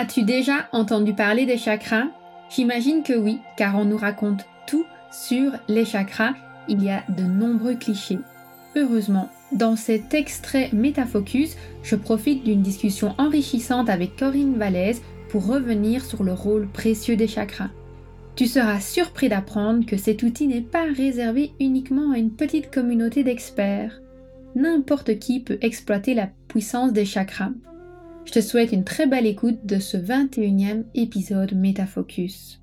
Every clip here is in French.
As-tu déjà entendu parler des chakras? J'imagine que oui, car on nous raconte tout sur les chakras. Il y a de nombreux clichés. Heureusement, dans cet extrait Métafocus, je profite d'une discussion enrichissante avec Corinne Vallès pour revenir sur le rôle précieux des chakras. Tu seras surpris d'apprendre que cet outil n'est pas réservé uniquement à une petite communauté d'experts. N'importe qui peut exploiter la puissance des chakras. Je te souhaite une très belle écoute de ce 21e épisode Métafocus.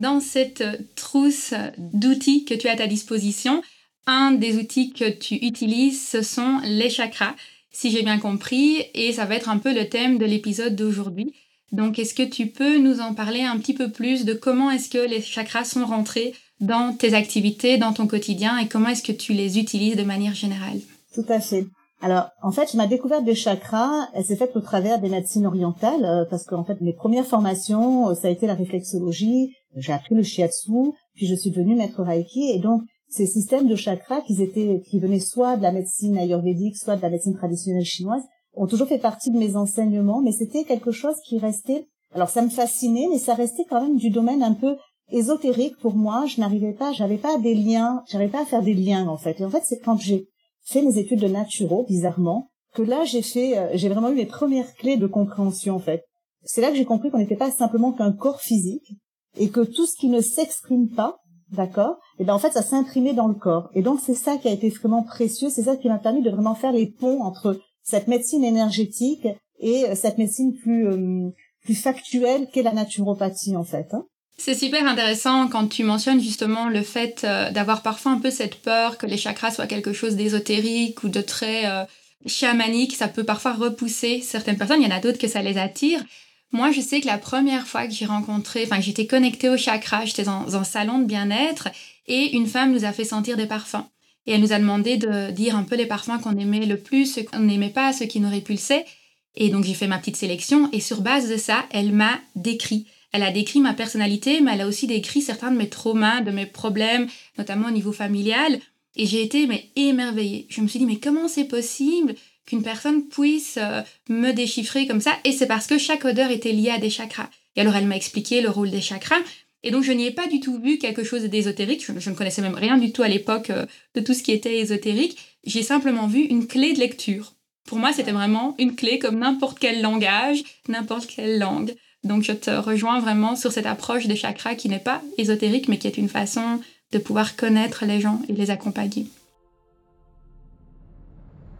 Dans cette trousse d'outils que tu as à ta disposition, un des outils que tu utilises, ce sont les chakras, si j'ai bien compris, et ça va être un peu le thème de l'épisode d'aujourd'hui. Donc, est-ce que tu peux nous en parler un petit peu plus de comment est-ce que les chakras sont rentrés dans tes activités, dans ton quotidien, et comment est-ce que tu les utilises de manière générale? Tout à fait. Alors, en fait, ma découverte des chakras, elle s'est faite au travers des médecines orientales, euh, parce qu'en fait, mes premières formations, euh, ça a été la réflexologie, j'ai appris le shiatsu, puis je suis devenue maître reiki, et donc ces systèmes de chakras qui étaient, qui venaient soit de la médecine ayurvédique, soit de la médecine traditionnelle chinoise, ont toujours fait partie de mes enseignements, mais c'était quelque chose qui restait, alors ça me fascinait, mais ça restait quand même du domaine un peu ésotérique pour moi. Je n'arrivais pas, j'avais pas des liens, j'arrivais pas à faire des liens en fait. Et en fait, c'est quand j'ai fait mes études de naturo, bizarrement, que là j'ai fait, euh, j'ai vraiment eu mes premières clés de compréhension en fait. C'est là que j'ai compris qu'on n'était pas simplement qu'un corps physique et que tout ce qui ne s'exprime pas, d'accord, et ben en fait ça s'imprimait dans le corps. Et donc c'est ça qui a été vraiment précieux, c'est ça qui m'a permis de vraiment faire les ponts entre cette médecine énergétique et euh, cette médecine plus euh, plus factuelle qu'est la naturopathie en fait. Hein. C'est super intéressant quand tu mentionnes justement le fait euh, d'avoir parfois un peu cette peur que les chakras soient quelque chose d'ésotérique ou de très euh, chamanique. Ça peut parfois repousser certaines personnes. Il y en a d'autres que ça les attire. Moi, je sais que la première fois que j'ai rencontré, enfin, j'étais connectée au chakra, j'étais dans un salon de bien-être et une femme nous a fait sentir des parfums. Et elle nous a demandé de dire un peu les parfums qu'on aimait le plus, ceux qu'on n'aimait pas, ceux qui nous répulsaient. Et donc, j'ai fait ma petite sélection et sur base de ça, elle m'a décrit elle a décrit ma personnalité, mais elle a aussi décrit certains de mes traumas, de mes problèmes, notamment au niveau familial. Et j'ai été mais émerveillée. Je me suis dit mais comment c'est possible qu'une personne puisse euh, me déchiffrer comme ça? Et c'est parce que chaque odeur était liée à des chakras. Et alors elle m'a expliqué le rôle des chakras. Et donc je n'y ai pas du tout vu quelque chose d'ésotérique. Je, ne connaissais même rien du tout à l'époque euh, de tout ce qui était ésotérique. J'ai simplement vu une clé de lecture. Pour moi, c'était vraiment une clé comme n'importe quel langage, n'importe quelle langue. Donc je te rejoins vraiment sur cette approche des chakras qui n'est pas ésotérique, mais qui est une façon de pouvoir connaître les gens et les accompagner.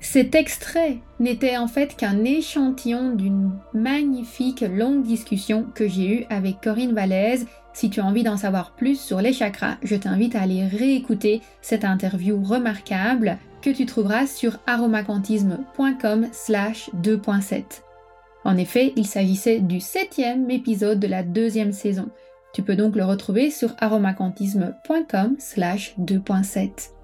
Cet extrait n'était en fait qu'un échantillon d'une magnifique longue discussion que j'ai eue avec Corinne Valaise. Si tu as envie d'en savoir plus sur les chakras, je t'invite à aller réécouter cette interview remarquable que tu trouveras sur aromacantisme.com slash 2.7. En effet, il s'agissait du septième épisode de la deuxième saison. Tu peux donc le retrouver sur aromacantisme.com slash 2.7.